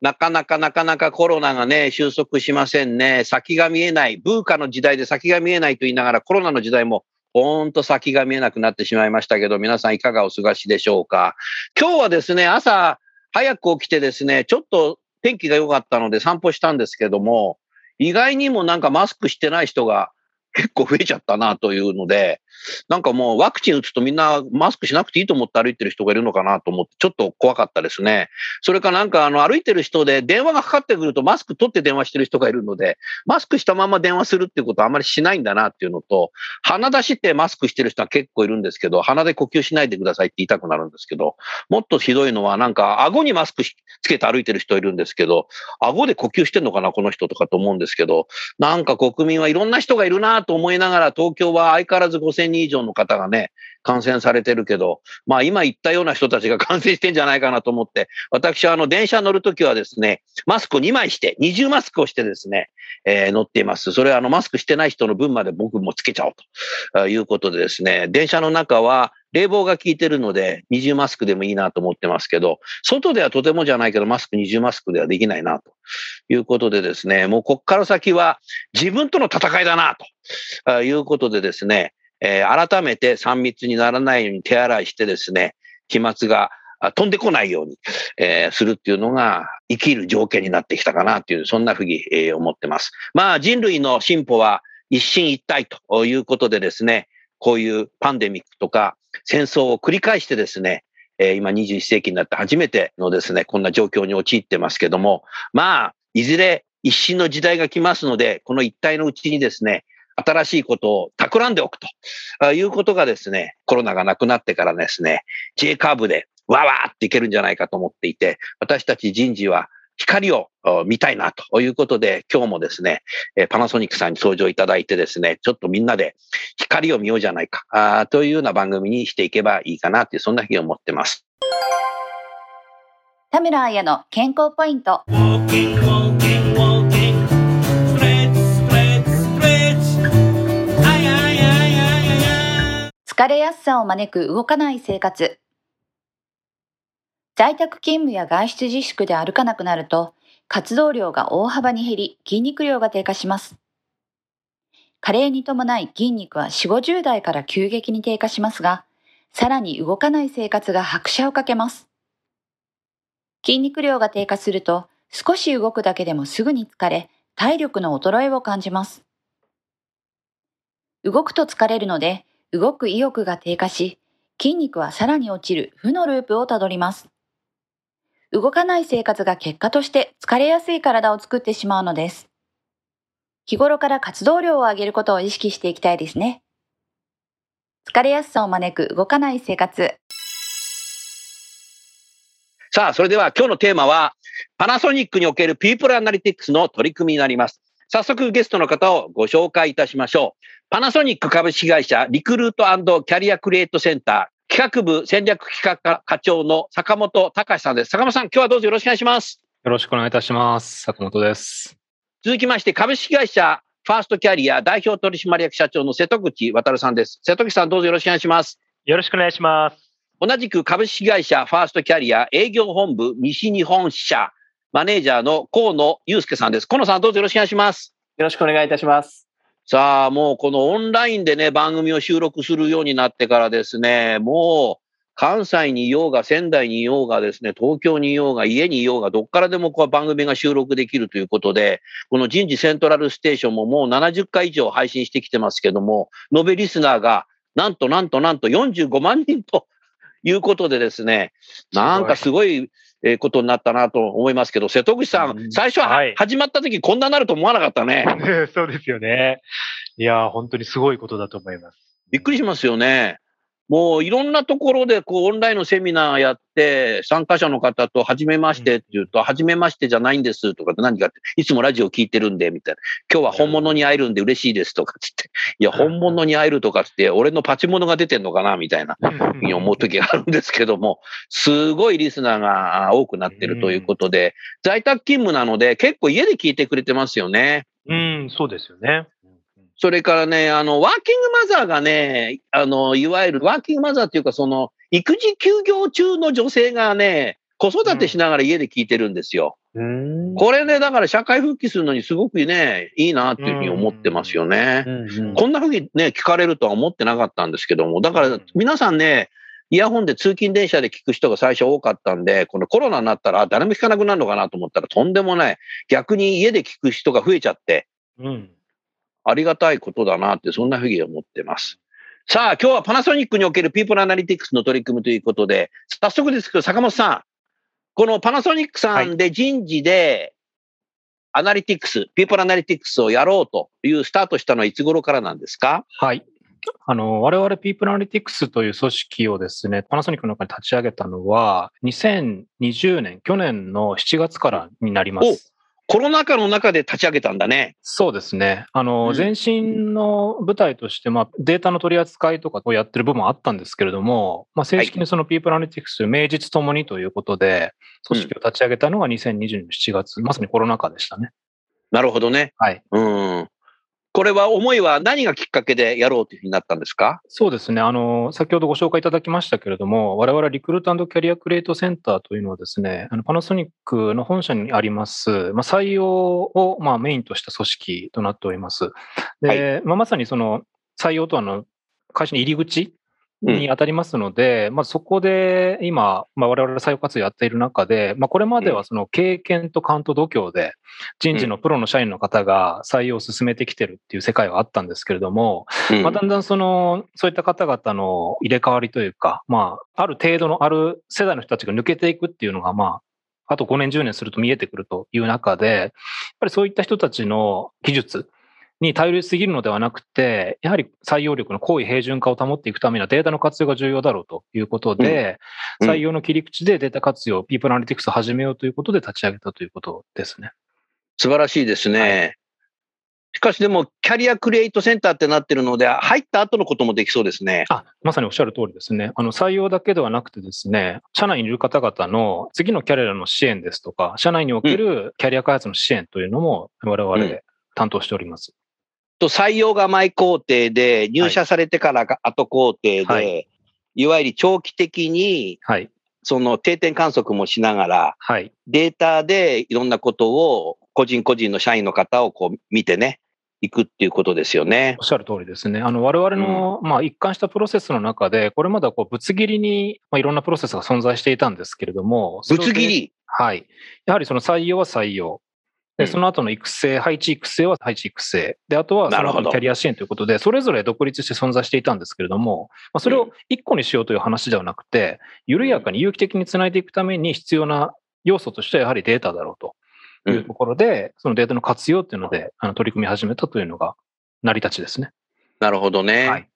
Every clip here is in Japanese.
なかなかなかなかコロナがね、収束しませんね。先が見えない。ブーカの時代で先が見えないと言いながら、コロナの時代も、ほんと先が見えなくなってしまいましたけど、皆さんいかがお過ごしでしょうか。今日はですね、朝早く起きてですね、ちょっと天気が良かったので散歩したんですけども、意外にもなんかマスクしてない人が結構増えちゃったなというので、なんかもうワクチン打つとみんなマスクしなくていいと思って歩いてる人がいるのかなと思って、ちょっと怖かったですね。それかなんかあの歩いてる人で電話がかかってくるとマスク取って電話してる人がいるので、マスクしたまま電話するっていうことはあまりしないんだなっていうのと、鼻出してマスクしてる人は結構いるんですけど、鼻で呼吸しないでくださいって言いたくなるんですけど、もっとひどいのはなんか顎にマスクつけて歩いてる人いるんですけど、顎で呼吸してんのかな、この人とかと思うんですけど、なんか国民はいろんな人がいるなと思いながら、東京は相変わらず5000人以上の方がね、感染されてるけど、まあ今言ったような人たちが 感染してんじゃないかなと思って、私はあの電車乗るときはですね、マスク2枚して、二重マスクをしてですね、えー乗っています。それはあのマスクしてない人の分まで僕もつけちゃおうということでですね、電車の中は冷房が効いてるので、二重マスクでもいいなと思ってますけど、外ではとてもじゃないけど、マスク二重マスクではできないなということでですね、もうこっから先は自分との戦いだなということでですね、えー改めて3密にならないように手洗いしてですね、飛沫が飛んでこないように、えーするっていうのが生きる条件になってきたかなっていう、そんなふうに、えー思ってます。まあ人類の進歩は一進一退ということでですね、こういうパンデミックとか戦争を繰り返してですね、えー今21世紀になって初めてのですね、こんな状況に陥ってますけども、まあ、いずれ一新の時代が来ますので、この一体のうちにですね、新しいことを企んでおくとあいうことがですね、コロナがなくなってからですね、J カーブでわわーっていけるんじゃないかと思っていて、私たち人事は光をお見たいなということで、今日もですね、えーパナソニックさんに登場いただいてですね、ちょっとみんなで光を見ようじゃないか、というような番組にしていけばいいかなっていう、そんなふうに思ってます。田村彩の健康ポイント。疲れやすさを招く動かない生活。在宅勤務や外出自粛で歩かなくなると、活動量が大幅に減り、筋肉量が低下します。加齢に伴い筋肉は4、50代から急激に低下しますが、さらに動かない生活が拍車をかけます。筋肉量が低下すると、少し動くだけでもすぐに疲れ、体力の衰えを感じます。動くと疲れるので、動く意欲が低下し、筋肉はさらに落ちる負のループをたどります。動かない生活が結果として疲れやすい体を作ってしまうのです。日頃から活動量を上げることを意識していきたいですね。疲れやすさを招く動かない生活。さあ、それでは今日のテーマは、パナソニックにおける People Analytics の取り組みになります。早速ゲストの方をご紹介いたしましょう。パナソニック株式会社リクルートキャリアクリエイトセンター企画部戦略企画課課長の坂本隆さんです。坂本さん、今日はどうぞよろしくお願いします。よろしくお願いいたします。坂本です。続きまして、株式会社ファーストキャリア代表取締役社長の瀬戸口渉さんです。瀬戸口さん、どうぞよろしくお願いします。よろしくお願いします。同じく株式会社ファーストキャリア営業本部西日本支社マネージャーの河野祐介さんです。河野さん、どうぞよろしくお願いします。よろしくお願いいたします。さあ、もうこのオンラインでね、番組を収録するようになってからですね、もう関西にいようが、仙台にいようがですね、東京にいようが、家にいようが、どっからでもこう番組が収録できるということで、この人事セントラルステーションももう70回以上配信してきてますけども、延べリスナーが、なんとなんとなんと45万人ということでですね、なんかすごい、えーことになったなと思いますけど、瀬戸口さん、うん最初は、はい始まった時こんななると思わなかったね。そうですよね。いやー、本当にすごいことだと思います。びっくりしますよね。もういろんなところでこうオンラインのセミナーやって、参加者の方と初めましてって言うと、初めましてじゃないんですとかって何かって、いつもラジオ聞いてるんで、みたいな。今日は本物に会えるんで嬉しいですとかつって。いや、本物に会えるとかつって、俺のパチモノが出てんのかなみたいな。に思う時があるんですけども、すごいリスナーがあ多くなってるということで、在宅勤務なので結構家で聞いてくれてますよね。うん、そうですよね。それからね、あの、ワーキングマザーがね、あの、いわゆるワーキングマザーっていうか、その、育児休業中の女性がね、子育てしながら家で聞いてるんですよ。うんこれね、だから社会復帰するのにすごくね、いいなっていうふうに思ってますよね。うんこんなふうにね、聞かれるとは思ってなかったんですけども、だから皆さんね、イヤホンで通勤電車で聞く人が最初多かったんで、このコロナになったら誰も聞かなくなるのかなと思ったらとんでもない。逆に家で聞く人が増えちゃって、うん。ありがたいことだなって、そんなふうに思ってます。さあ、今日はパナソニックにおけるピープルアナリティクスの取り組みということで、早速ですけど、坂本さん、このパナソニックさんで人事で、アナリティクス、ピープルアナリティクスをやろうというスタートしたのはいつ頃からなんですか？はい。あの、我々 People Analytics という組織をですね、パナソニックの中に立ち上げたのは、2020年、去年の7月からになります。コロナ禍の中で立ち上げたんだね。そうですね。あの、うん前身の舞台として、まあ、データの取り扱いとかをやってる部分はあったんですけれども、まあ、正式にその People Analytics 名実ともにということで、組織を立ち上げたのが2020年7月、まさにコロナ禍でしたね。なるほどね。はい。うん。これは思いは何がきっかけでやろうというふうになったんですか？そうですね。あの、先ほどご紹介いただきましたけれども、我々リクルートキャリアクリエイトセンターというのはですね、あのパナソニックの本社にあります、まあ、採用をまあメインとした組織となっております。で、まあ、まさにその採用とはあの会社の入り口に当たりますので、まあ、そこで今、まあ、我々採用活動やっている中で、まあ、これまではその経験と勘と度胸で人事のプロの社員の方が採用を進めてきてるっていう世界はあったんですけれども、うん。まあ、だんだんその、そういった方々の入れ替わりというか、まあ、ある程度のある世代の人たちが抜けていくっていうのが、まあ、あと5年、10年すると見えてくるという中で、やっぱりそういった人たちの技術に頼りすぎるのではなくて、やはり採用力の高位平準化を保っていくためにはデータの活用が重要だろうということで、うんうん採用の切り口でデータ活用、ピープルアナリティクスを始めようということで立ち上げたということですね。素晴らしいですね。しかしでも、キャリアクリエイトセンターってなってるので、入った後のこともできそうですね。あ、まさにおっしゃる通りですね。あの、採用だけではなくてですね、社内にいる方々の次のキャリアの支援ですとか、社内におけるキャリア開発の支援というのも我々うん担当しております。と採用が前工程で、入社されてからが後工程で、、はいいわゆる長期的に、はい。その定点観測もしながら、はい。データでいろんなことを、個人個人の社員の方をこう見てね、いくっていうことですよねお。っしゃる通りですね。あの、我々の、まあ、一貫したプロセスの中で、これまではこう、ぶつ切りに、まあ、いろんなプロセスが存在していたんですけれども、ぶつ切り？はい。やはりその採用は採用。で、うん。その後の育成、配置育成は配置育成。で、あとはその後のキャリア支援ということで、それぞれ独立して存在していたんですけれども、まあ、それを一個にしようという話ではなくて、緩やかに有機的につないでいくために必要な要素としてはやはりデータだろうというところで、そのデータの活用っていうので、あの取り組み始めたというのが成り立ちですね。なるほどね。はい。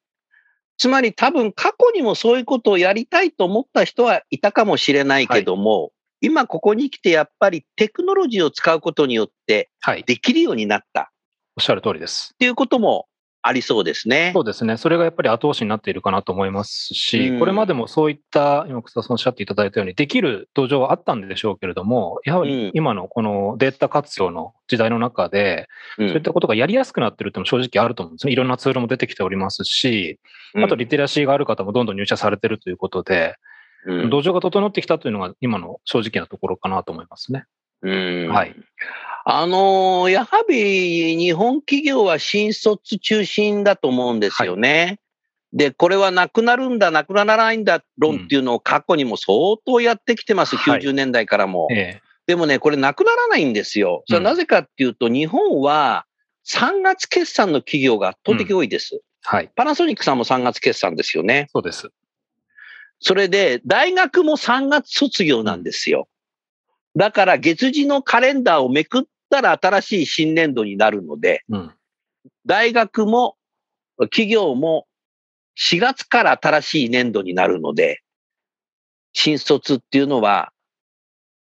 つまり多分過去にもそういうことをやりたいと思った人はいたかもしれないけども、今ここに来てやっぱりテクノロジーを使うことによってはい。できるようになったっおっしゃる通りです。ていうこともありそうですねそ。うですね。それがやっぱり後押しになっているかなと思いますし、うんこれまでもそういった、今、草田さんおっしゃっていただいたように、できる土壌はあったんでしょうけれども、やはうんり今のこのデータ活用の時代の中で、うんそういったことがやりやすくなってるっていうのも正直あると思うんですね。いろんなツールも出てきておりますし、あとリテラシーがある方もどんどん入社されてるということで、うん土壌が整ってきたというのが今の正直なところかなと思いますね。うんはい。あのーやはり日本企業は新卒中心だと思うんですよね。で、これはなくなるんだ、なくならないんだ論っていうのを過去にも相当やってきてます、はい90年代からも。えでもね、これなくならないんですよ。それはなぜかっていうと、日本は3月決算の企業が圧倒的多いです。はい。パナソニックさんも3月決算ですよね。そうです。それで、大学も3月卒業なんですよ。だから、月次のカレンダーをめくったら新しい新年度になるので、うん。大学も企業も4月から新しい年度になるので、新卒っていうのは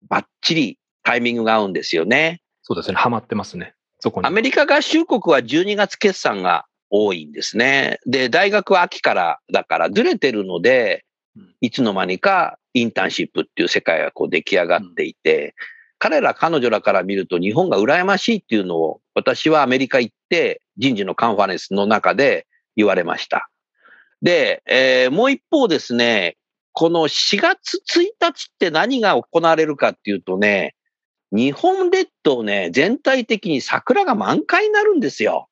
バッチリタイミングが合うんですよね。そうですね。ハマってますね。そこに。アメリカ合衆国は12月決算が多いんですね。で、大学は秋からだからずれてるのでうん、いつの間にかインターンシップっていう世界がこう出来上がっていて、彼ら彼女らから見ると日本が羨ましいっていうのを私はアメリカ行って人事のカンファレンスの中で言われました。で、えーもう一方ですね、この4月1日って何が行われるかっていうとね、日本列島ね、全体的に桜が満開になるんですよ。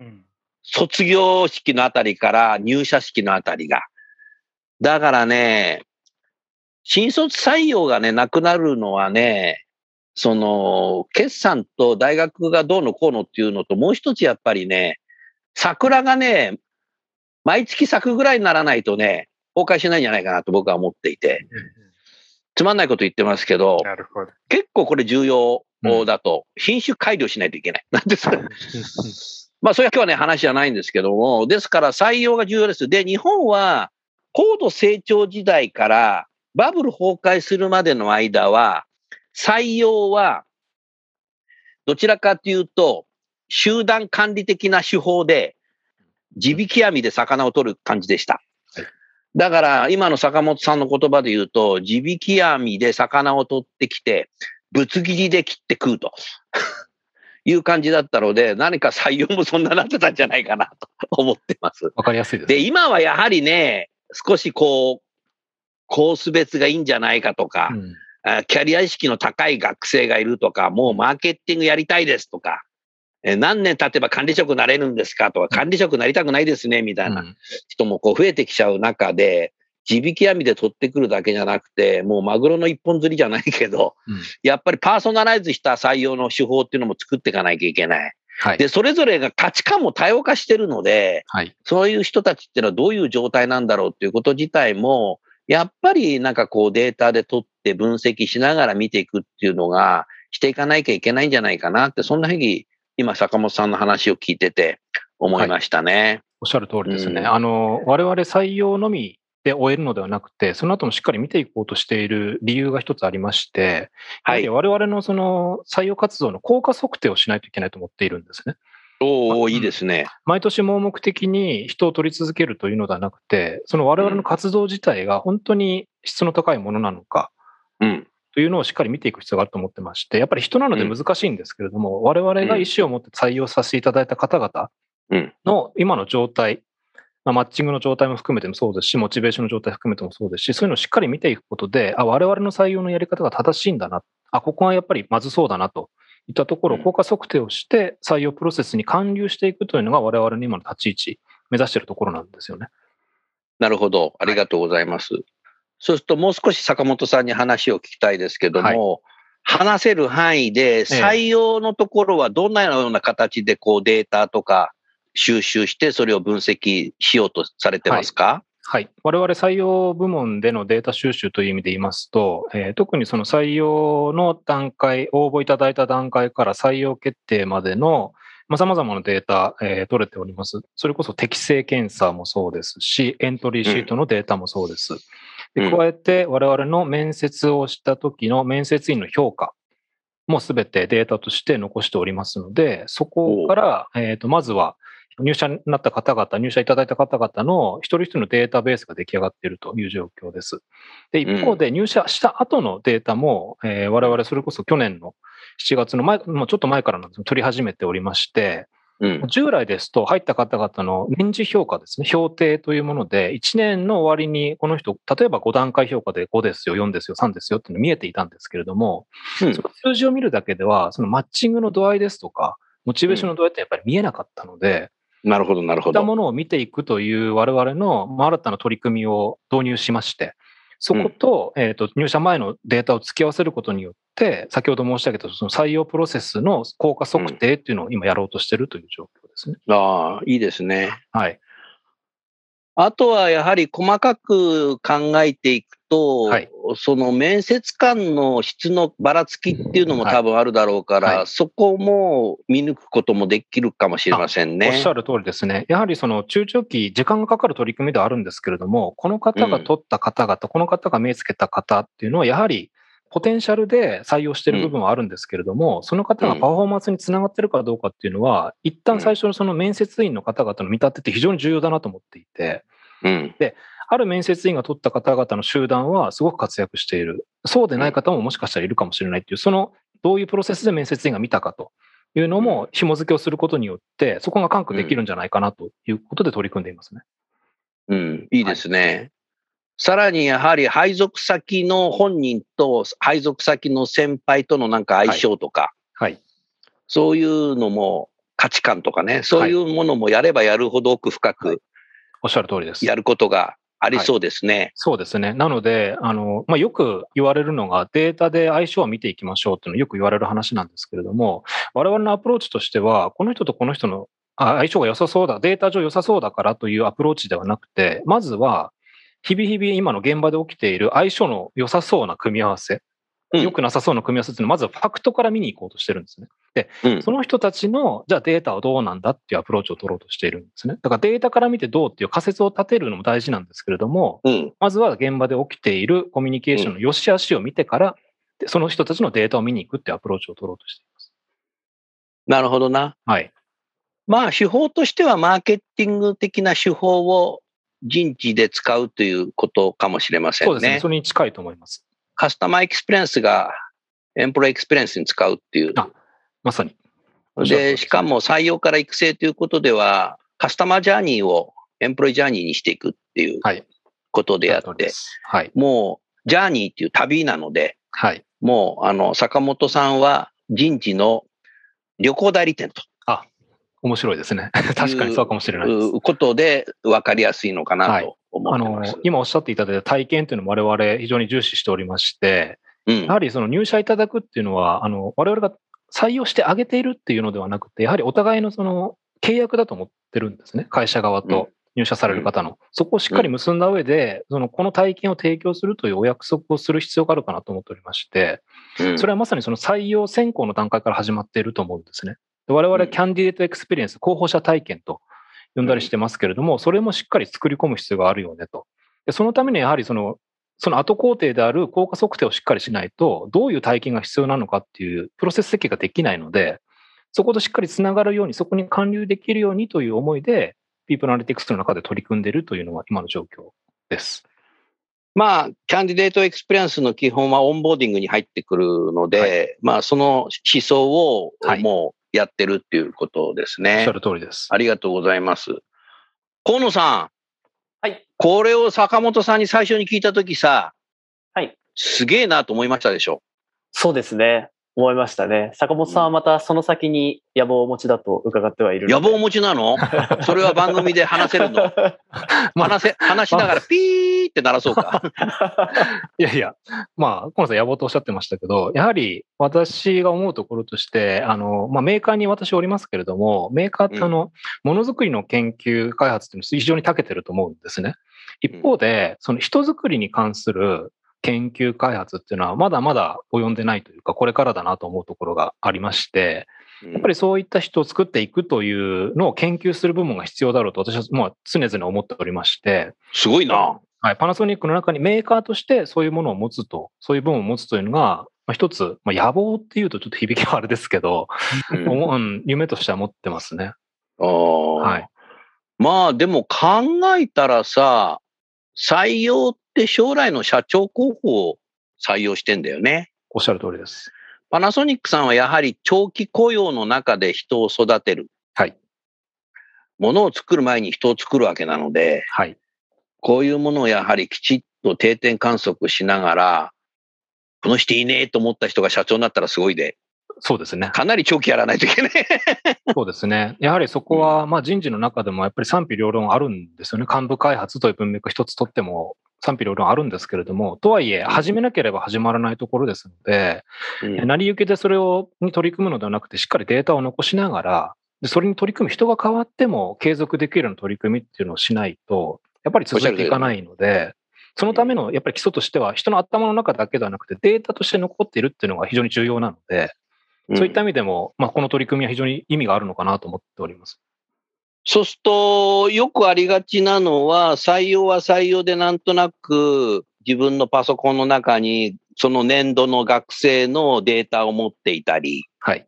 うん卒業式のあたりから入社式のあたりが。だからね、新卒採用がね、なくなるのはね、その、決算と大学がどうのこうのっていうのと、もう一つやっぱりね、桜がね、毎月咲くぐらいにならないとね、崩壊しないんじゃないかなと僕は思っていて、つまんないこと言ってますけど、なるほど。結構これ重要だと、品種改良しないといけない。なんですかまあ、それは今日はね、話じゃないんですけども、ですから採用が重要です。で、日本は高度成長時代からバブル崩壊するまでの間は、採用はどちらかというと、集団管理的な手法で、地引き網で魚を取る感じでした。はいだから、今の坂本さんの言葉で言うと、地引き網で魚を取ってきて、ぶつ切りで切って食うと。いう感じだったので、何か採用もそんななってたんじゃないかなと思ってます。わかりやすいです。で、今はやはりね、少しこう、コース別がいいんじゃないかとか、うん。あキャリア意識の高い学生がいるとか、もうマーケティングやりたいですとか、え何年経てば管理職になれるんですかとか、管理職になりたくないですね、みたいなうん人もこう増えてきちゃう中で、地引き網で取ってくるだけじゃなくて、もうマグロの一本釣りじゃないけど、うん。やっぱりパーソナライズした採用の手法っていうのも作っていかなきゃいけない。はい。で、それぞれが価値観も多様化してるので、はい。そういう人たちっていうのはどういう状態なんだろうっていうこと自体も、やっぱりなんかこうデータで取って分析しながら見ていくっていうのがしていかなきゃいけないんじゃないかなって、そんなふうに今坂本さんの話を聞いてて思いましたね。おっしゃる通りですね。うんあの、我々採用のみで終えるのではなくて、その後もしっかり見ていこうとしている理由が一つありまして、はい我々のその採用活動の効果測定をしないといけないと思っているんですね。おおいいですね。毎年盲目的に人を取り続けるというのではなくて、その我々の活動自体が本当に質の高いものなのかうん。というのをしっかり見ていく必要があると思ってまして、やっぱり人なので難しいんですけれども、我々が意思を持って採用させていただいた方々うんの今の状態、まあ、マッチングの状態も含めてもそうですし、モチベーションの状態含めてもそうですし、そういうのをしっかり見ていくことで、あ、我々の採用のやり方が正しいんだな、あ、ここはやっぱりまずそうだなといったところをうん効果測定をして、採用プロセスに還流していくというのが我々の今の立ち位置、目指しているところなんですよね。なるほど。ありがとうございます。そうするともう少し坂本さんに話を聞きたいですけども、話せる範囲で採用のところはどんなような形でこうデータとか収集してそれを分析しようとされてますか、はい。我々採用部門でのデータ収集という意味で言いますと、えー特にその採用の段階、応募いただいた段階から採用決定までのまあ、様々なデータ、えー取れております。それこそ適正検査もそうですし、エントリーシートのデータもそうです。うんで加えて、我々の面接をした時の面接員の評価もすべてデータとして残しておりますので、そこから、えーと、まずは入社になった方々、入社いただいた方々の一人一人のデータベースが出来上がっているという状況です。で、一方で入社した後のデータも、えー我々それこそ去年の7月の前、もうちょっと前からなんですけど取り始めておりまして、うん。従来ですと入った方々の年次評価ですね、評定というもので、1年の終わりにこの人、例えば5段階評価で5ですよ、4ですよ、3ですよっていうの見えていたんですけれども、うんその数字を見るだけでは、そのマッチングの度合いですとか、モチベーションの度合いってやっぱり見えなかったので、なるほど、なるほど。そういったものを見ていくという我々のまあ新たな取り組みを導入しまして、そこと,、えーと入社前のデータを付き合わせることによって、先ほど申し上げたその採用プロセスの効果測定っていうのを今やろうとしているという状況ですね。ああ、いいですね。はい。あとはやはり細かく考えていくと、はいその面接官の質のばらつきっていうのもはい多分あるだろうから、はいそこも見抜くこともできるかもしれませんおっねし。ゃる通りですね。やはりその中長期、時間がかかる取り組みではあるんですけれども、この方が取った方々、この方が目つけた方っていうのは、やはりポテンシャルで採用している部分はあるんですけれども、その方がパフォーマンスにつながってるかどうかっていうのは、一旦最初のその面接員の方々の見立てって非常に重要だなと思っていて、うん。ある面接員が取った方々の集団はすごく活躍している。そうでない方ももしかしたらいるかもしれないっていう、そのどういうプロセスで面接員が見たかというのも紐付けをすることによって、そこが関係できるんじゃないかなということで取り組んでいますね。うん、いいですね。さらにやはり配属先の本人と配属先の先輩とのなんか相性とか、はい。そういうのも価値観とかね、そういうものもやればやるほど奥深はいくおっしゃる通りです。やることがありそうですね。そうですね。なので、あの、まあ、よく言われるのが、データで相性を見ていきましょうっていうのよく言われる話なんですけれども、我々のアプローチとしては、この人とこの人のあ相性が良さそうだ、データ上良さそうだからというアプローチではなくて、まずは、日々日々今の現場で起きている相性の良さそうな組み合わせ、うん良くなさそうな組み合わせっていうのは、まずはファクトから見に行こうとしてるんですね。で、うんその人たちの、じゃあデータはどうなんだっていうアプローチを取ろうとしているんですね。だからデータから見てどうっていう仮説を立てるのも大事なんですけれども、うん。まずは現場で起きているコミュニケーションの良し悪しを見てから、でその人たちのデータを見に行くっていうアプローチを取ろうとしています。なるほどな。はい。まあ、手法としてはマーケティング的な手法を人事で使うということかもしれませんね。そうですね。それに近いと思います。カスタマーエクスペリエンスがエンプロイエクスペリエンスに使うっていう。あまさに。で、しか、も採用から育成ということでは、カスタマージャーニーをエンプロイジャーニーにしていくっていうはい。ことであってはい。もう、ジャーニーっていう旅なので、はい。もう、あの、坂本さんは人事の旅行代理店と面白いですね。確かにそうかもしれないです。いうことで分かりやすいのかはないと思あってます。の、今おっしゃっていただいた体験というのも我々非常に重視しておりまして、うんやはりその入社いただくっていうのは、あの、我々が採用してあげているっていうのではなくて、やはりお互いのその契約だと思ってるんですね。会社側と入社される方の。そこをしっかり結んだ上で、その、この体験を提供するというお約束をする必要があるかなと思っておりまして、うんそれはまさにその採用選考の段階から始まっていると思うんですね。で我々、うんキャンディデートエクスペリエンス、候補者体験と呼んだりしてますけれども、それもしっかり作り込む必要があるよねと。でそのためにやはりその、その後工程である効果測定をしっかりしないと、どういう体験が必要なのかっていうプロセス設計ができないので、そことしっかりつながるように、そこに還流できるようにという思いで、ピープルアナリティクスの中で取り組んでいるというのが今の状況です。まあ、キャンディデートエクスペリエンスの基本はオンボーディングに入ってくるので、はまあ、その思想をはいもうやってるっていうことですおっね。しゃる通りです。ありがとうございます。河野さん。はい。これを坂本さんに最初に聞いたときさ、はい。すげえなと思いましたでしょ？そうですね。思いましたね。坂本さんはまたその先に野望をお持ちだと伺ってはいる。野望お持ちなの？それは番組で話せるの？ま あ話せ、話しながらピーって鳴らそうか。いやいや、まあ、河野さん野望とおっしゃってましたけど、やはり私が思うところとして、あの、まあ、メーカーに私おりますけれども、メーカーってあの、ものづくりの研究開発っていうのは非常に長けてると思うんですね。一方で、その人づくりに関する研究開発っていうのはまだまだ及んでないというか、これからだなと思うところがありまして、やっぱりそういった人を作っていくというのを研究する部門が必要だろうと私はまあ常々思っておりまして、すごいな。はい、パナソニックの中にメーカーとしてそういうものを持つと、そういう部門を持つというのが、まあ、一つ、まあ、野望っていうとちょっと響きはあれですけど、うん 夢としては持ってますね。あーはい。まあでも考えたらさ、採用って将来の社長候補を採用してんだよね。おっしゃる通りです。パナソニックさんはやはり長期雇用の中で人を育てる。はい。ものを作る前に人を作るわけなので、はい。こういうものをやはりきちっと定点観測しながら、この人いいねと思った人が社長になったらすごいで。そうですね。かなり長期やらないといけない。そうですね。やはりそこは、まあ人事の中でもやっぱり賛否両論あるんですよね。幹部開発という文脈一つとっても賛否両論あるんですけれども、とはいえ、始めなければ始まらないところですので、成り行きでそれをに取り組むのではなくて、しっかりデータを残しながら、でそれに取り組む人が変わっても継続できるような取り組みっていうのをしないと、やっぱり続いていかないので、そのためのやっぱり基礎としては、人の頭の中だけではなくて、データとして残っているっていうのが非常に重要なので、そういった意味でも、まあ、この取り組みは非常に意味があるのかなと思っております。そうすると、よくありがちなのは、採用は採用でなんとなく自分のパソコンの中にその年度の学生のデータを持っていたり、はい。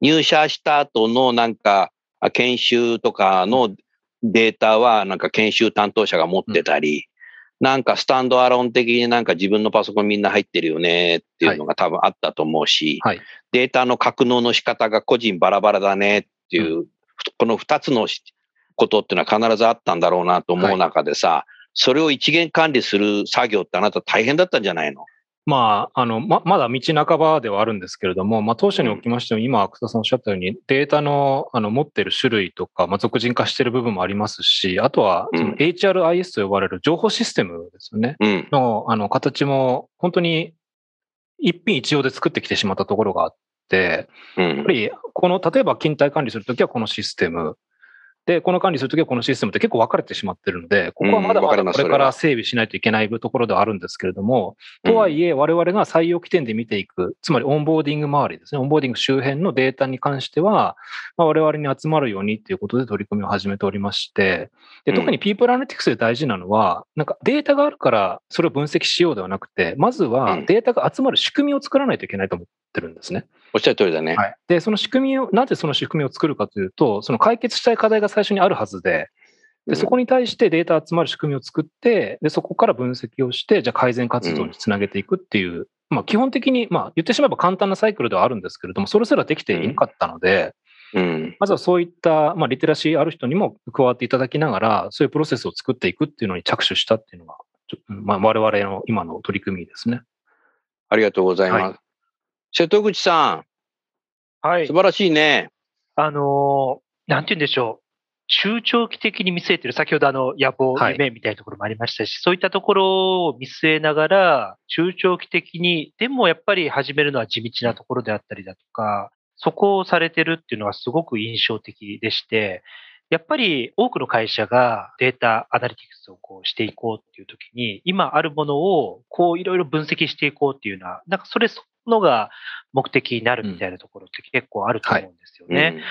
入社した後のなんかあ研修とかのデータはなんか研修担当者が持ってたり、なんかスタンドアローン的になんか自分のパソコンみんな入ってるよねっていうのが多分あったと思うし、はい。データの格納の仕方が個人バラバラだねっていう、この二つのしことっていうのは必ずあったんだろうなと思う中でさ、それを一元管理する作業ってあなた大変だったんじゃないの？まあ、あの、ま、まだ道半ばではあるんですけれども、まあ、当初におきましても、今、草田さんおっしゃったように、データの、あの、持ってる種類とか、まあ、俗人化してる部分もありますし、あとは、HRIS と呼ばれる情報システムですよね。うん。の、あの、形も、本当に、一品一様で作ってきてしまったところがあって、うんやっぱ。り、この、例えば勤怠管理するときはこのシステム。で、この管理するときはこのシステムって結構分かれてしまってるので、ここはまだまだこれから整備しないといけないところではあるんですけれども、とはいえ、我々が採用起点で見ていく、つまりオンボーディング周りですね、オンボーディング周辺のデータに関しては、まあ、我々に集まるようにということで取り組みを始めておりまして、で特に People Analytics で大事なのは、なんかデータがあるからそれを分析しようではなくて、まずはうん。データが集まる仕組みを作らないといけないと思ってるんですね。おっしゃる通りだね。はい、で、その仕組みを、なぜその仕組みを作るかというと、その解決したい課題が最初にあるはずで、でそこに対してデータ集まる仕組みを作って、でそこから分析をして、じゃあ改善活動につなげていくっていう、まあ、基本的に、まあ、言ってしまえば簡単なサイクルではあるんですけれども、それすらできていなかったので、うん。まずはそういった、まあ、リテラシーある人にも加わっていただきながら、そういうプロセスを作っていくっていうのに着手したっていうのが、ちょまあ、我々の今の取り組みですね。ありがとうございます。は瀬戸口さん、はい素。晴らしいね。あのーなんて言うんでしょう。中長期的に見据えてる、先ほどあの野望、はい夢みたいなところもありましたし、そういったところを見据えながら、中長期的に、でもやっぱり始めるのは地道なところであったりだとか、そこをされてるっていうのはすごく印象的でして、やっぱり多くの会社がデータアナリティクスをこうしていこうっていう時に、今あるものをこういろいろ分析していこうっていうのは、なんかそれそのが目的になるみたいなところって結構あると思うんですよね。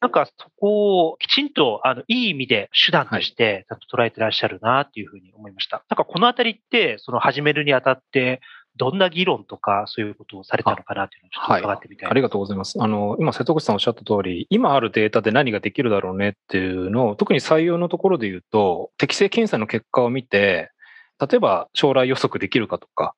なんかそこをきちんと、あの、いい意味で手段として、ちゃんと捉えてらっしゃるなっていうふうに思いました。なんかこのあたりって、その始めるにあたって、どんな議論とか、そういうことをされたのかなっていうのをちょっと伺ってみたいありがとうございます。あの、今、瀬戸口さんおっしゃった通り、今あるデータで何ができるだろうねっていうのを、特に採用のところで言うと、適正検査の結果を見て、例えば将来予測できるかとか、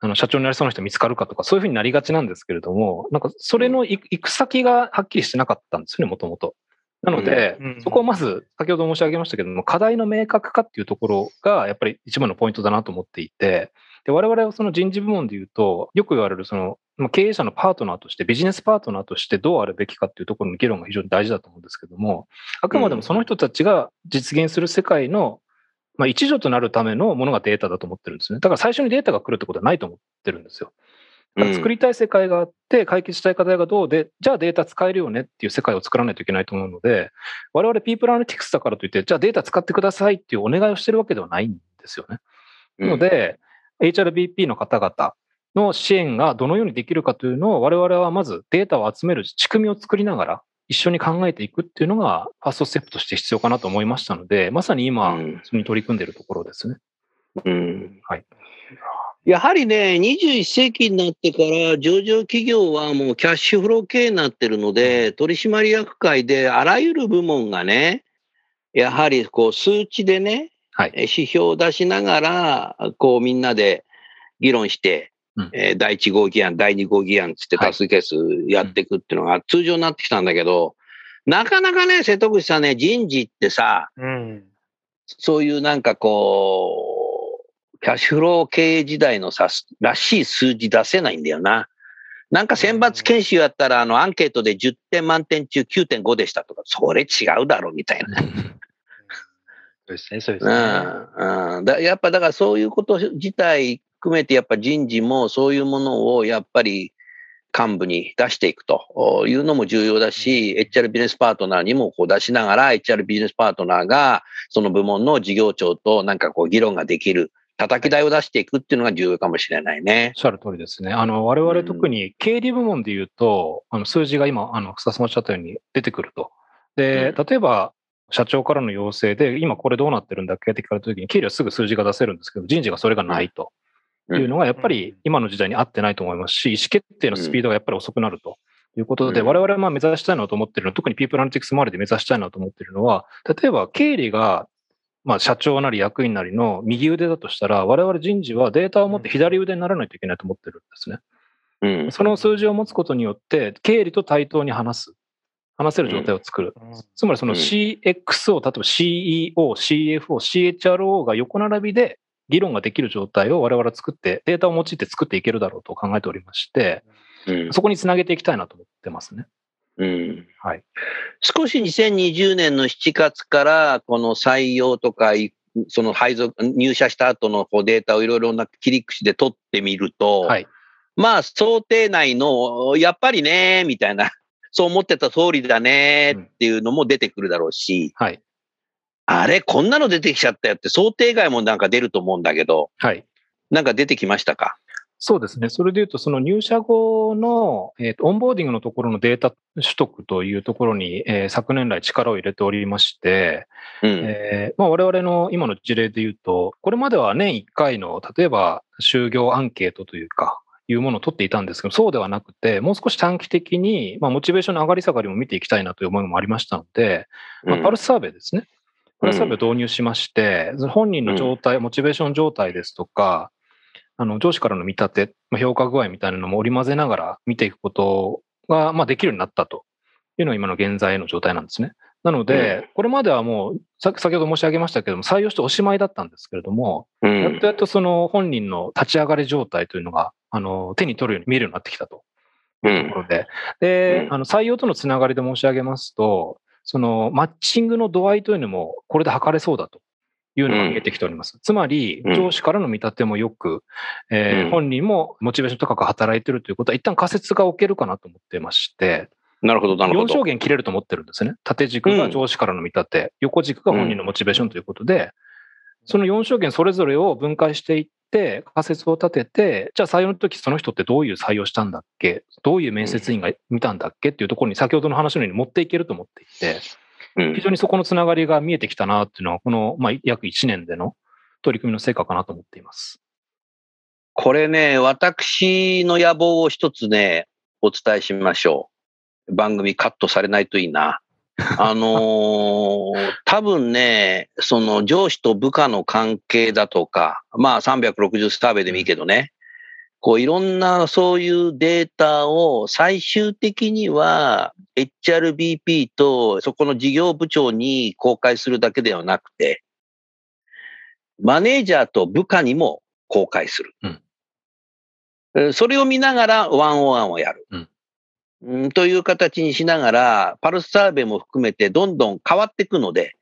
あの、社長になりそうな人見つかるかとか、そういうふうになりがちなんですけれども、なんか、それの行行く先がはっきりしてなかったんですよね、もともと。なので、うんうんそこをまず、先ほど申し上げましたけども、課題の明確化っていうところが、やっぱり一番のポイントだなと思っていて、で、我々はその人事部門で言うと、よく言われるその、まあ経営者のパートナーとして、ビジネスパートナーとしてどうあるべきかっていうところの議論が非常に大事だと思うんですけども、あくまでもその人たちが実現する世界の、まあ、一助となるためのものがデータだと思ってるんですね。だから最初にデータが来るってことはないと思ってるんですよ。だから作りたい世界があって、解決したい課題がどうで、じゃあデータ使えるよねっていう世界を作らないといけないと思うので、我々 People Analytics だからといって、じゃあデータ使ってくださいっていうお願いをしてるわけではないんですよね。なので、HRBP の方々の支援がどのようにできるかというのを、我々はまずデータを集める仕組みを作りながら、一緒に考えていくっていうのが、ファーストステップとして必要かなと思いましたので、まさに今、うんそれに取り組んでいるところですね。うんはいやはりね、21世紀になってから上場企業はもうキャッシュフロー系になってるので、取締役会であらゆる部門がね、やはりこう数値でね、はい。え指標を出しながら、こうみんなで議論して、うんえー第1号議案、第2号議案つってはい多数決やっていくっていうのが通常になってきたんだけど、なかなかね、瀬戸口さんね、人事ってさ、うん。そういうなんかこう、キャッシュフロー経営時代のさ、らしい数字出せないんだよな。なんか選抜研修やったら、あの、アンケートで10点満点中9.5でしたとか、それ違うだろ、みたいな。そうですね、そうですうね。ん。うん。だやっぱ、だからそういうこと自体含めて、やっぱ人事もそういうものを、やっぱり、幹部に出していくというのも重要だし、HR ビジネスパートナーにもこう出しながら、HR ビジネスパートナーが、その部門の事業長となんかこう議論ができる、叩き台を出していくっていうのが重要かもしれないねおっ。しゃる通りですね。あの、我々特に経理部門で言うと、あの数字が今、あの、草さんおっしゃったように出てくると。で、例えば、社長からの要請で、今これどうなってるんだっけって聞かれたときに、経理はすぐ数字が出せるんですけど、人事がそれがないというのが、やっぱり今の時代に合ってないと思いますし、意思決定のスピードがやっぱり遅くなると。いうことで、うん我々はまあ目指したいなと思ってるのは、特にピープルアナリティクス周りで目指したいなと思ってるのは、例えば経理が、まあ社長なり役員なりの右腕だとしたら、我々人事はデータを持って左腕にならないといけないと思ってるんですね。うん。その数字を持つことによって、経理と対等に話す。話せる状態を作る。つまりそのうん CX を、例えば CEO、CFO、CHRO が横並びで議論ができる状態を我々は作って、データを用いて作っていけるだろうと考えておりまして、うんそこにつなげていきたいなと思ってますね。うんはい。少し2020年の7月から、この採用とか、いその配属、入社した後のこうデータをいろいろな切り口で取ってみると、はい。まあ、想定内の、やっぱりね、みたいな、そう思ってた通りだね、っていうのも出てくるだろうし、はい。あれ、こんなの出てきちゃったよって、想定外もなんか出ると思うんだけど、はい。なんか出てきましたか？そうですね。それで言うと、その入社後の、えーとオンボーディングのところのデータ取得というところに、えー昨年来力を入れておりまして、うん。えーまあ、我々の今の事例で言うと、これまでは年1回の、例えば就業アンケートというか、いうものを取っていたんですけど、そうではなくて、もう少し短期的に、まあ、モチベーションの上がり下がりも見ていきたいなという思いもありましたので、まあ、パルスサーベイですね。パルスサーベイを導入しまして、本人の状態、モチベーション状態ですとか、あの上司からの見立て、まあ、評価具合みたいなのも織り交ぜながら見ていくことが、まあ、できるようになったというのが今の現在の状態なんですね。なので、これまではもう、さ先ほど申し上げましたけども、採用しておしまいだったんですけれども、うん。やっとやっとその本人の立ち上がり状態というのが、あの、手に取るように見えるようになってきたとういうところで、で、うん。あの、採用とのつながりで申し上げますと、その、マッチングの度合いというのも、これで測れそうだというのが見えてきております。つまりう、ん上司からの見立てもよく、えーうん本人もモチベーション高く働いてるということは、一旦仮説が置けるかなと思ってまして、なるほど、なるほ4ど証。言切れると思ってるんですね。縦軸が上司からの見立て、横軸が本人のモチベーションということで、その4証言それぞれを分解していって、仮説を立てて、じゃあ採用の時その人ってどういう採用したんだっけ？どういう面接員が見たんだっけ？っていうところに先ほどの話のように持っていけると思っていて、うん非常にそこのつながりが見えてきたなっていうのは、この、まあ、約1年での取り組みの成果かなと思っています。これね、私の野望を一つね、お伝えしましょう。番組カットされないといいな。あのー多分ね、その上司と部下の関係だとか、まあ360サーベイでもいいけどね、こういろんなそういうデータを最終的には HRBP とそこの事業部長に公開するだけではなくて、マネージャーと部下にも公開する。うんえーそれを見ながらワンオワンをやる。うんうんという形にしながら、パルスサーベイも含めてどんどん変わっていくので、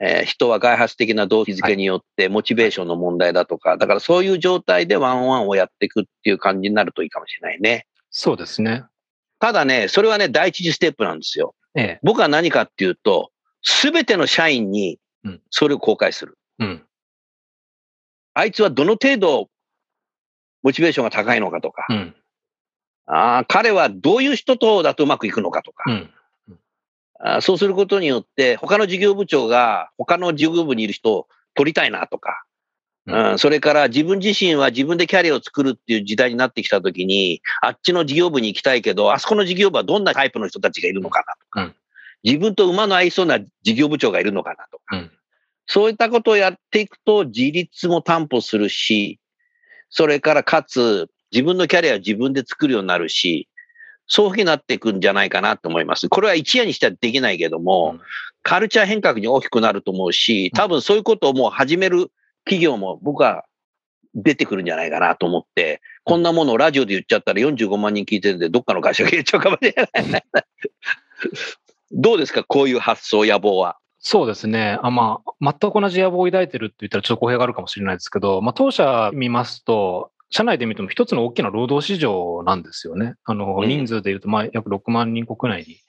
えー人は外発的な動機づけによってモチベーションの問題だとか、だからそういう状態でワンオワンをやっていくっていう感じになるといいかもしれないね。そうですね。ただね、それはね、第一次ステップなんですよ。ええ。僕は何かっていうと、すべての社員にうんそれを公開する。うん。あいつはどの程度モチベーションが高いのかとか、うん。あー彼はどういう人とだとうまくいくのかとか、うん。あーそうすることによって、他の事業部長が他の事業部にいる人を取りたいなとか、うん。うんそれから自分自身は自分でキャリアを作るっていう時代になってきたときに、あっちの事業部に行きたいけど、あそこの事業部はどんなタイプの人たちがいるのかなとか、うん。自分と馬の合いそうな事業部長がいるのかなとか、うん。そういったことをやっていくと自立も担保するし、それからかつ自分のキャリアを自分で作るようになるし、そういうふうになっていくんじゃないかなと思います。これは一夜にしてはできないけども、うんカルチャー変革に大きくなると思うし、多分そういうことをもう始める企業も僕は出てくるんじゃないかなと思って、こんなものをラジオで言っちゃったら45万人聞いてるんで、どっかの会社が言っちゃうかもしれない。どうですかこういう発想、野望は？そうですね。あまあ、全く同じ野望を抱いてるって言ったらちょっと語弊があるかもしれないですけど、まあ、当社見ますと、社内で見ても一つの大きな労働市場なんですよね。あの、うん人数で言うと、まあ、約6万人国内にい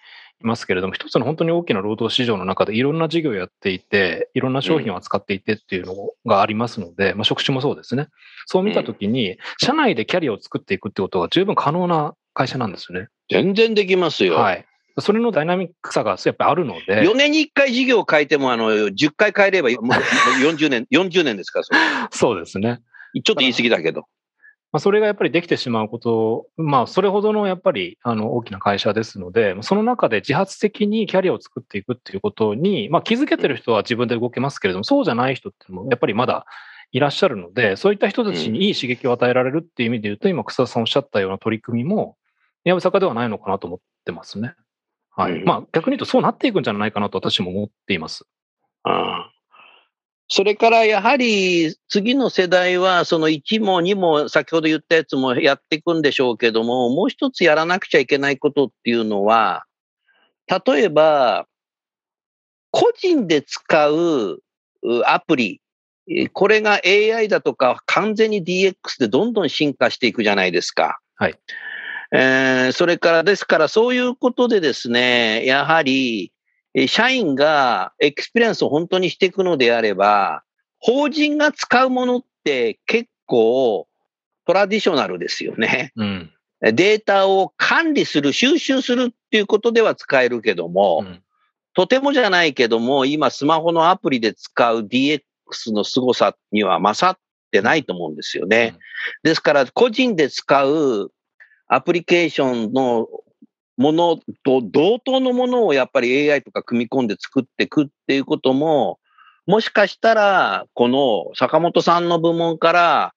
ますけれども、一つの本当に大きな労働市場の中でいろんな事業をやっていて、いろんな商品を扱っていてっていうのがありますので、まあ、職種もそうですね。そう見たときに、社内でキャリアを作っていくってことが十分可能な会社なんですよね。全然できますよ。はい。それのダイナミックさがやっぱりあるので。4年に1回事業を変えても、あの、10回変えれば、もう40年、40年ですから、それ そうですね。ちょっと言い過ぎだけど。まあ、それがやっぱりできてしまうこと、まあ、それほどのやっぱりあの大きな会社ですので、その中で自発的にキャリアを作っていくっていうことに、まあ、気づけてる人は自分で動けますけれども、そうじゃない人ってもやっぱりまだいらっしゃるので、そういった人たちにいい刺激を与えられるっていう意味で言うと、今、草田さんおっしゃったような取り組みも、やぶさかではないのかなと思ってますね。はい。うんまあ、逆に言うとそうなっていくんじゃないかなと私も思っています。うんそれからやはり次の世代はその1も2も先ほど言ったやつもやっていくんでしょうけども、もう一つやらなくちゃいけないことっていうのは、例えば、個人で使ううアプリ、えーこれが AI だとか完全に DX でどんどん進化していくじゃないですか。はい。えーそれからですからそういうことでですね、やはり、えー社員がエクスペリエンスを本当にしていくのであれば、法人が使うものって結構トラディショナルですよね。うん。データを管理する、収集するっていうことでは使えるけども、うんとてもじゃないけども、今スマホのアプリで使う DX の凄さには勝ってないと思うんですよね。うんですから、個人で使うアプリケーションのものと同等のものをやっぱり AI とか組み込んで作っていくっていうことも、もしかしたら、この坂本さんの部門から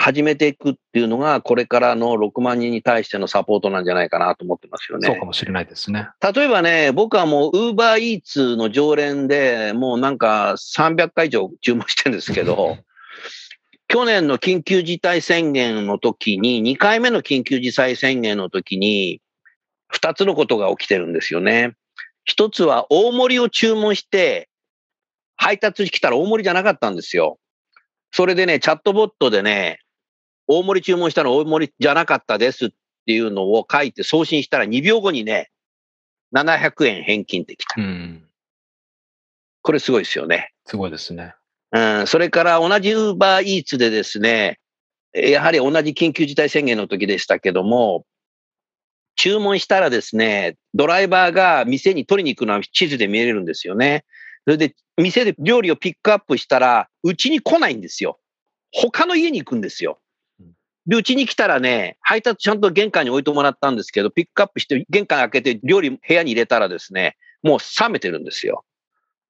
始めていくっていうのが、これからの6万人に対してのサポートなんじゃないかなと思ってますよね。そうかもしれないですね。例えばね、僕はもう、ウーバーイーツの常連で、もうなんか300回以上注文してるんですけど、去年の緊急事態宣言の時に、2回目の緊急事態宣言の時に、2つのことが起きてるんですよね。一つは大盛りを注文して、配達来たら大盛りじゃなかったんですよ。それでね、チャットボットでね、大盛り注文したの大盛りじゃなかったですっていうのを書いて送信したら2秒後にね、700円返金ってきた。うん。これすごいですよね。すごいですね。うん、それから同じウーバーイーツでですね、えやはり同じ緊急事態宣言の時でしたけども、注文したらですね、ドライバーが店に取りに行くのは地図で見えるんですよね。それで、店で料理をピックアップしたら、うちに来ないんですよ。他の家に行くんですよ。で、うちに来たらね、配達ちゃんと玄関に置いてもらったんですけど、ピックアップして玄関開けて料理部屋に入れたらですね、もう冷めてるんですよ。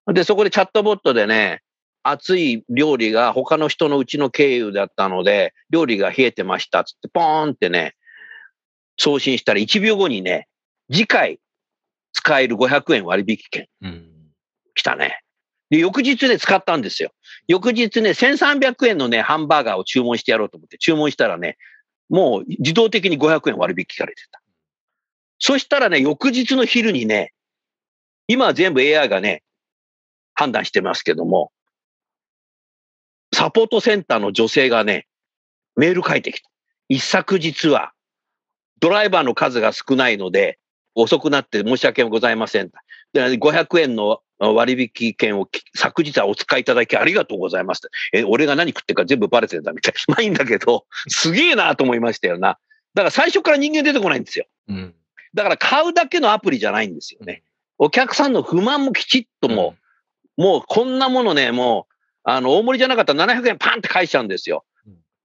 で、そこでチャットボットでね、熱い料理が他の人のうちの経由だったので、料理が冷えてましたっつって、ポーンってね、送信したら1秒後にね、次回使える500円割引券うん。来たね。で、翌日ね、使ったんですよ。翌日ね、1300円のね、ハンバーガーを注文してやろうと思って注文したらね、もう自動的に500円割引されてた。そしたらね、翌日の昼にね、今は全部 AI がね、判断してますけども、サポートセンターの女性がね、メール書いてきた。一昨日は、ドライバーの数が少ないので、遅くなって申し訳ございません。で500円の割引券をき昨日はお使いいただきありがとうございます。え、俺が何食ってるか全部バレてんだみたいな。まあいいんだけど、すげえなと思いましたよな。だから最初から人間出てこないんですよ。うん。だから買うだけのアプリじゃないんですよね。お客さんの不満もきちっともう、もうこんなものね、もう、あの、大盛りじゃなかったら700円パンって返しちゃうんですようん。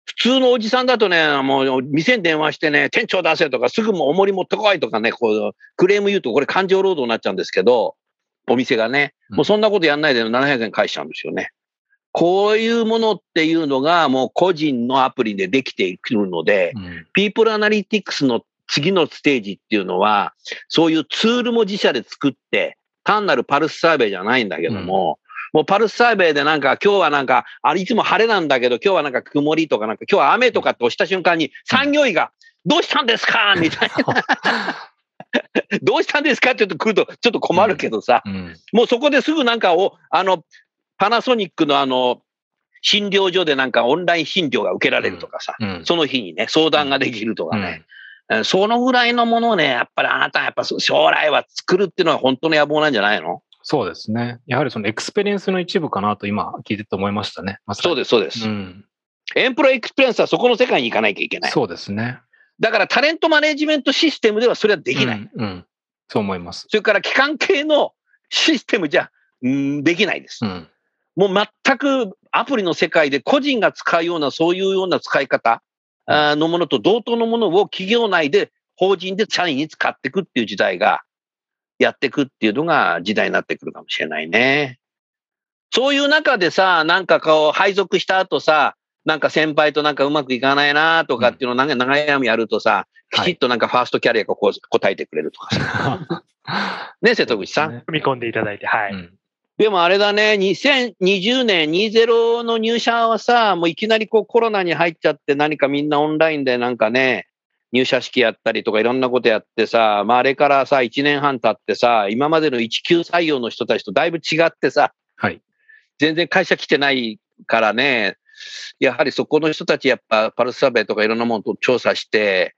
普通のおじさんだとね、もう店に電話してね、店長出せとか、すぐもう重り持ってこいとかね、こう、クレーム言うとこれ感情労働になっちゃうんですけど、お店がね、うんもうそんなことやんないで700円返しちゃうんですよね。こういうものっていうのがもう個人のアプリでできてくるので、うん。ピープルアナリティクスの次のステージっていうのは、そういうツールも自社で作って、単なるパルスサーベイじゃないんだけども、もうパルスサーベイでなんか今日はなんか、あれいつも晴れなんだけど今日はなんか曇りとかなんか今日は雨とかって押した瞬間に産業医がどうしたんですか？みたいな。どうしたんですかって言うと来るとちょっと困るけどさ、うん。もうそこですぐなんかを、あの、パナソニックのあの、診療所でなんかオンライン診療が受けられるとかさ、うん。その日にね、相談ができるとかね。うんそのぐらいのものをね、やっぱりあなたはやっぱ将来は作るっていうのは本当の野望なんじゃないの？そうですね。やはりその experience の一部かなと今聞いてて思いましたね。まそうです、そうです。うん。 employee experience はそこの世界に行かなきゃいけない。そうですね。だからタレントマネジメントシステムではそれはできない。うん。うんそう思います。それから基幹系のシステムじゃ、うん、できないです。うん。もう全くアプリの世界で個人が使うようなそういうような使い方のものと同等のものを企業内で法人で社員に使っていくっていう時代がやっていくっていうのが時代になってくるかもしれないね。そういう中でさ、なんかこう配属した後さ、なんか先輩となんかうまくいかないなとかっていうのをなんか長い悩みやるとさ、きちっとなんかファーストキャリアがこう答えてくれるとかさ。ね、瀬戸口さん。ね踏み込んでいただいて、はい。うんでもあれだね、2020年20の入社はさ、もういきなりこうコロナに入っちゃって何かみんなオンラインでなんかね、入社式やったりとかいろんなことやってさ、まああれからさ、1年半経ってさ、今までの1級採用の人たちとだいぶ違ってさ、はい。全然会社来てないからね、やはりそこの人たちやっぱパルスサーベイとかいろんなものと調査して、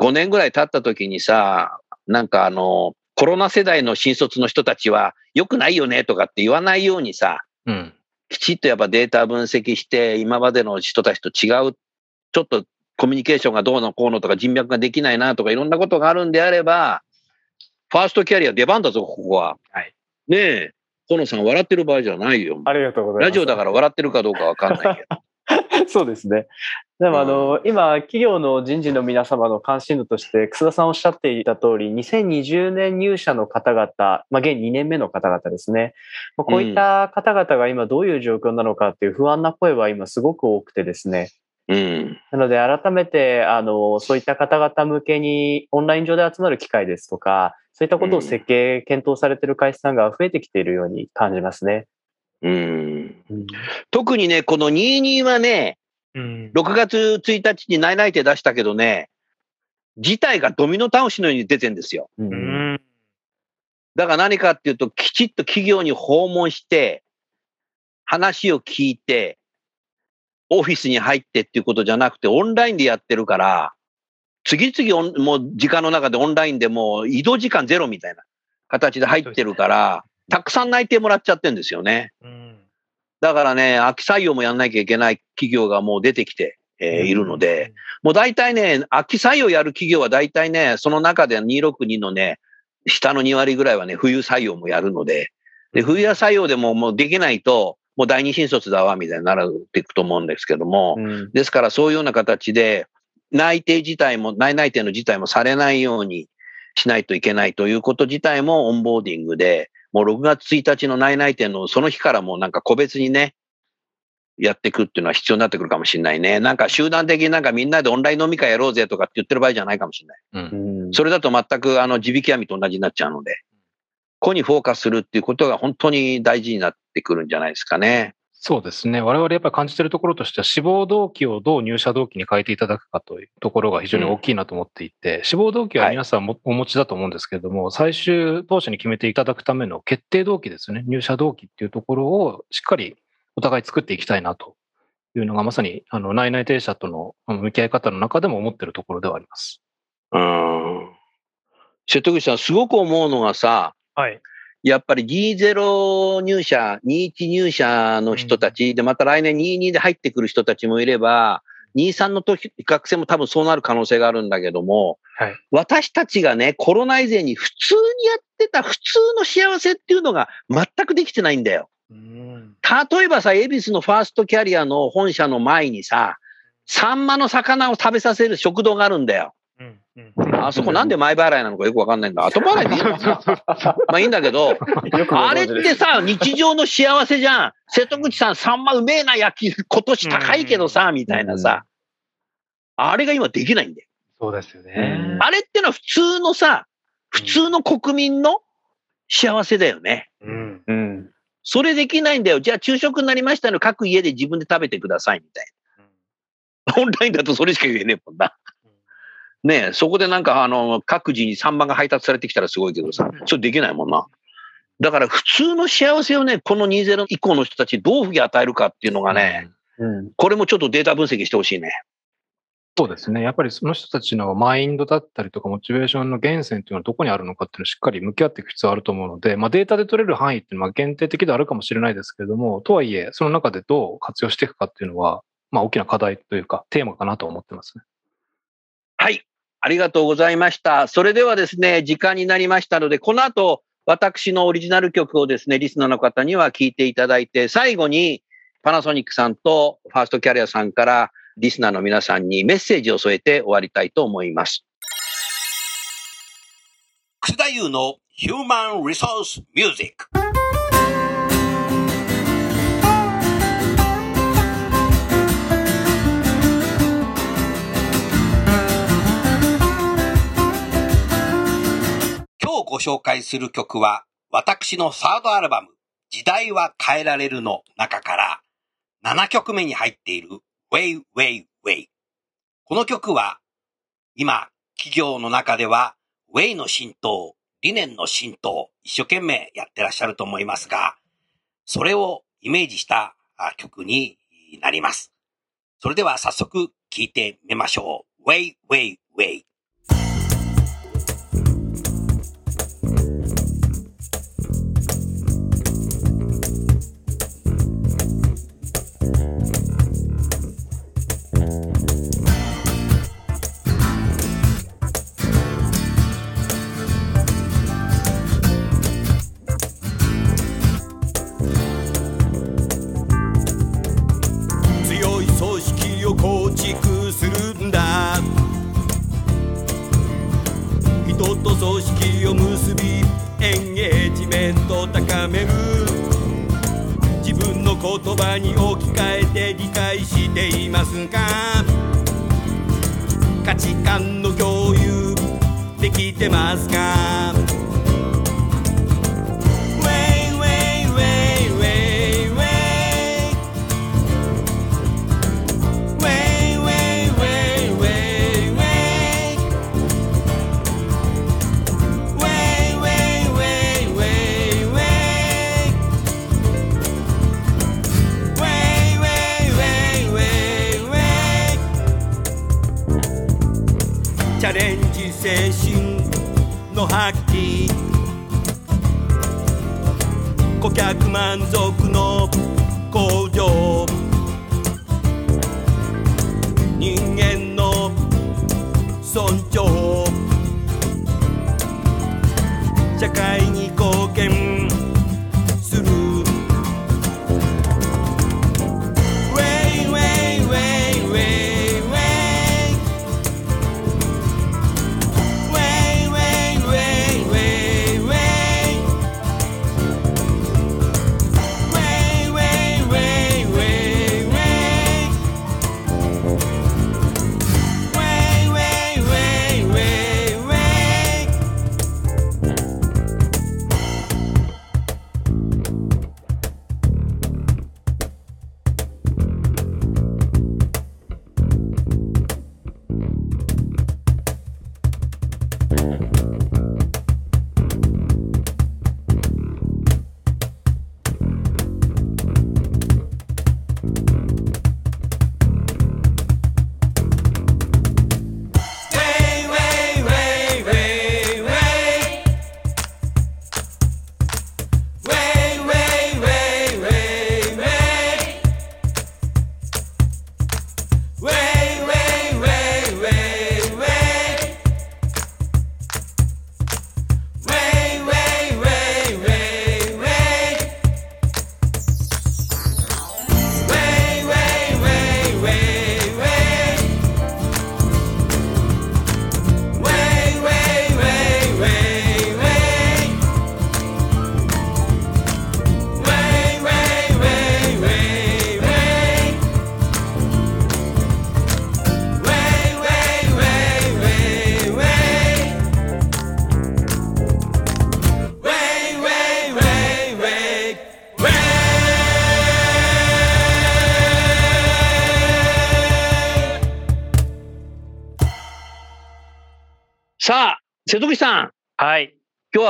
5年ぐらい経った時にさ、なんかあの、コロナ世代の新卒の人たちは良くないよねとかって言わないようにさ、うん。きちっとやっぱデータ分析して、今までの人たちと違う、ちょっとコミュニケーションがどうのこうのとか人脈ができないなとかいろんなことがあるんであれば、ファーストキャリア出番だぞ、ここは。はいねえ、河野さん笑ってる場合じゃないよ。ありがとうございます。ラジオだから笑ってるかどうかわかんないけど。そうですね。でも、あの、今、企業の人事の皆様の関心度として、楠田さんおっしゃっていた通り、2020年入社の方々、まあ、現2年目の方々ですね。まあこういった方々が今どういう状況なのかっていう不安な声は今すごく多くてですね。うん。なので、改めて、あの、そういった方々向けにオンライン上で集まる機会ですとか、そういったことを設計、検討されている会社さんが増えてきているように感じますね。うん。特にね、この22はね、うん。6月1日に内々定出したけどね、事態がドミノ倒しのように出てんですよ。うんうん。だから何かっていうと、きちっと企業に訪問して、話を聞いて、オフィスに入ってっていうことじゃなくて、オンラインでやってるから、次々オンもう時間の中でオンラインでもう移動時間ゼロみたいな形で入ってるから、たくさん内定もらっちゃってるんですよね。うん。だからね、秋採用もやんなきゃいけない企業がもう出てきて、えーいるので、もう大体ね、秋採用やる企業は大体ね、その中で262のね、下の2割ぐらいはね、冬採用もやるので、で、冬採用でももうできないと、もう第二新卒だわ、みたいになっていくと思うんですけども、うんですからそういうような形で、内定自体も、内内定の自体もされないようにしないといけないということ自体もオンボーディングで、もう6月1日の内内定のその日からもうなんか個別にね、やっていくっていうのは必要になってくるかもしれないね。なんか集団的になんかみんなでオンライン飲み会やろうぜとかって言ってる場合じゃないかもしれない。うん。うんそれだと全くあの地引き網と同じになっちゃうので、ここにフォーカスするっていうことが本当に大事になってくるんじゃないですかね。そうですね。我々やっぱり感じているところとしては、志望動機をどう入社動機に変えていただくかというところが非常に大きいなと思っていて、志望動機は皆さんもお持ちだと思うんですけれども、最終当初に決めていただくための決定動機ですね。入社動機っていうところをしっかりお互い作っていきたいなというのがまさに、あの、内々定者との向き合い方の中でも思っているところではあります。うん。瀬戸口さん、すごく思うのがさ、はい。やっぱり D0 入社、21入社の人たち、で、また来年22で入ってくる人たちもいれば、23の時、学生も多分そうなる可能性があるんだけども、はい私たちがね、コロナ以前に普通にやってた普通の幸せっていうのが全くできてないんだよ。うん。例えばさ、恵比寿のファーストキャリアの本社の前にさ、サンマの魚を食べさせる食堂があるんだよ。あそこなんで前払いなのかよくわかんないんだ。後払いでいいのかなまあいいんだけど、あれってさ、日常の幸せじゃん。瀬戸口さん、サンマうめえな焼き、今年高いけどさ、みたいなさ。あれが今できないんだよ。そうですよね。あれってのは普通のさ、普通の国民の幸せだよね。うん。うん。それできないんだよ。じゃあ昼食になりましたの各家で自分で食べてくださいみたいな。オンラインだとそれしか言えねえもんな。ねえ、そこでなんかあの、各自に3番が配達されてきたらすごいけどさ、それできないもんな。だから普通の幸せをね、この20以降の人たちどういうふうに与えるかっていうのがね、うん。これもちょっとデータ分析してほしいね。そうですね。やっぱりその人たちのマインドだったりとか、モチベーションの源泉っていうのはどこにあるのかっていうのをしっかり向き合っていく必要があると思うので、まあ、データで取れる範囲っていうのは限定的ではあるかもしれないですけれども、とはいえ、その中でどう活用していくかっていうのは、まあ、大きな課題というか、テーマかなと思ってますね。ありがとうございました。それではですね、時間になりましたので、この後、私のオリジナル曲をですね、リスナーの方には聴いていただいて、最後にパナソニックさんとファーストキャリアさんからリスナーの皆さんにメッセージを添えて終わりたいと思います。楠田優のヒューマンリソースミュージック。今日ご紹介する曲は、私のサードアルバム、時代は変えられるの中から、7曲目に入っている Way Way Way。この曲は、今、企業の中では、Way の浸透、理念の浸透、一生懸命やってらっしゃると思いますが、それをイメージした曲になります。それでは早速聴いてみましょう。Way, way, way. 葉に置き換えて理解していますか？価値観の共有できてますか？客満足の向上人間の尊重。社会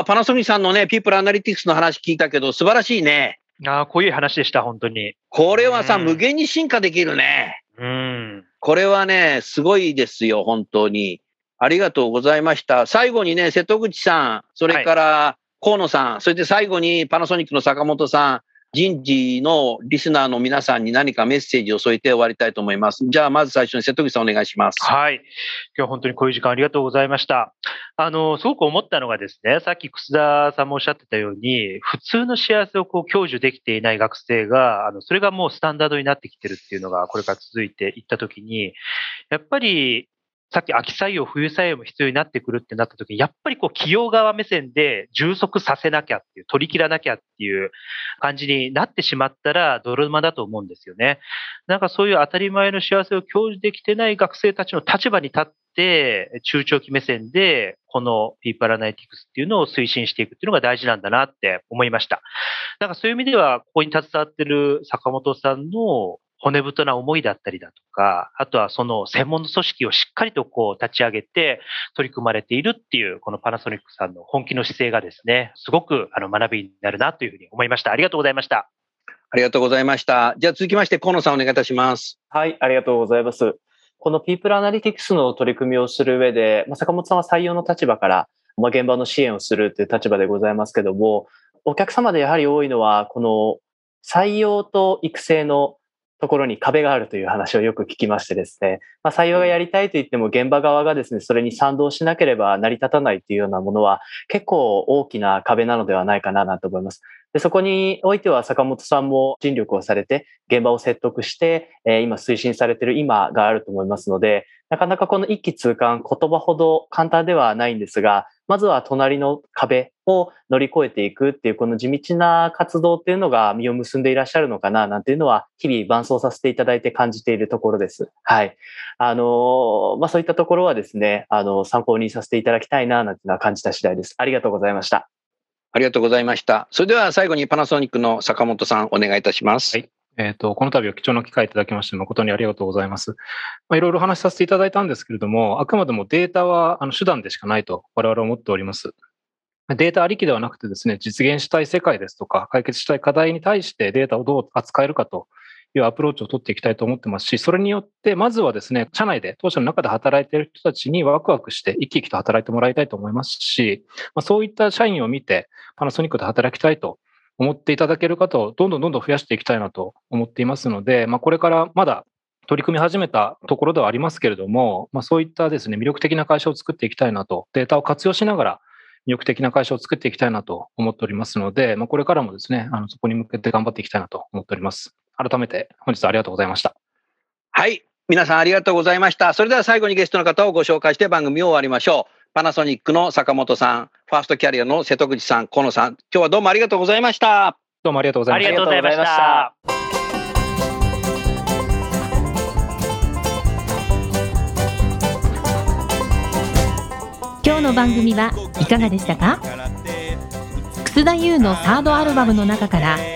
パナソニックさんのね、ピープルアナリティクスの話聞いたけど、素晴らしいね。ああ、こういう話でした、本当に。これはさ、うん無限に進化できるね。うん。これはね、すごいですよ、本当に。ありがとうございました。最後にね、瀬戸口さん、それから河野さん、それで最後にパナソニックの坂本さん、人事のリスナーの皆さんに何かメッセージを添えて終わりたいと思います。じゃあ、まず最初に瀬戸口さんお願いします。はい。今日本当にこういう時間ありがとうございました。あの、すごく思ったのがですね、さっき楠田さんもおっしゃってたように、普通の幸せをこう享受できていない学生が、あの、それがもうスタンダードになってきてるっていうのが、これから続いていったときに、やっぱり、さっき秋採用、冬採用も必要になってくるってなったときに、やっぱりこう企業側目線で充足させなきゃっていう、取り切らなきゃっていう感じになってしまったら、泥沼だと思うんですよね。なんかそういう当たり前の幸せを享受できてない学生たちの立場に立って、中長期目線で、このピーパラナイティクスっていうのを推進していくっていうのが大事なんだなって思いました。なんかそういう意味では、ここに携わってる坂本さんの骨太な思いだったりだとか、あとはその専門の組織をしっかりとこう立ち上げて取り組まれているっていう、このパナソニックさんの本気の姿勢がですね、すごくあの学びになるなというふうに思いました。ありがとうございました。ありがとうございました。じゃあ続きまして、河野さんお願いいたします。はい、ありがとうございます。この People Analytics の取り組みをする上で、まあ、坂本さんは採用の立場から、まあ、現場の支援をするという立場でございますけども、お客様でやはり多いのは、この採用と育成のところに壁があるという話をよく聞きましてですね、まあ、採用がやりたいと言っても現場側がですね、それに賛同しなければ成り立たないというようなものは結構大きな壁なのではないかななんて思います。でそこにおいては坂本さんも尽力をされて現場を説得して、えー今推進されている今があると思いますので、なかなかこの一気通貫言葉ほど簡単ではないんですが、まずは隣の壁を乗り越えていくっていうこの地道な活動っていうのが実を結んでいらっしゃるのかななんていうのは日々伴走させていただいて感じているところです。はい。あのまあ、そういったところはですね、あの、参考にさせていただきたいななんていうのは感じた次第です。ありがとうございました。ありがとうございました。それでは最後にパナソニックの坂本さんお願いいたします。はいえっ、と、この度は貴重な機会いただきまして誠にありがとうございます。まあ、いろいろお話しさせていただいたんですけれども、あくまでもデータはあの手段でしかないと我々は思っております。データありきではなくてですね、実現したい世界ですとか、解決したい課題に対してデータをどう扱えるかというアプローチを取っていきたいと思ってますし、それによって、まずはですね、社内で、当社の中で働いている人たちにワクワクして生き生きと働いてもらいたいと思いますし、まあ、そういった社員を見て、パナソニックで働きたいと思っていただける方をどんどんどんどん増やしていきたいなと思っていますので、まあ、これからまだ取り組み始めたところではありますけれども、まあ、そういったですね、魅力的な会社を作っていきたいなと、データを活用しながら魅力的な会社を作っていきたいなと思っておりますので、まあ、これからもですね、あのそこに向けて頑張っていきたいなと思っております。改めて本日はありがとうございました。はい。皆さんありがとうございました。それでは最後にゲストの方をご紹介して番組を終わりましょう。パナソニックの坂本さん、ファーストキャリアの瀬戸口さん、河野さん、今日はどうもありがとうございました。どうもありがとうございましたありが。とうございましありがとうございまた。今日の番組はいかがでしたか？楠田優のサードアルバムの中から「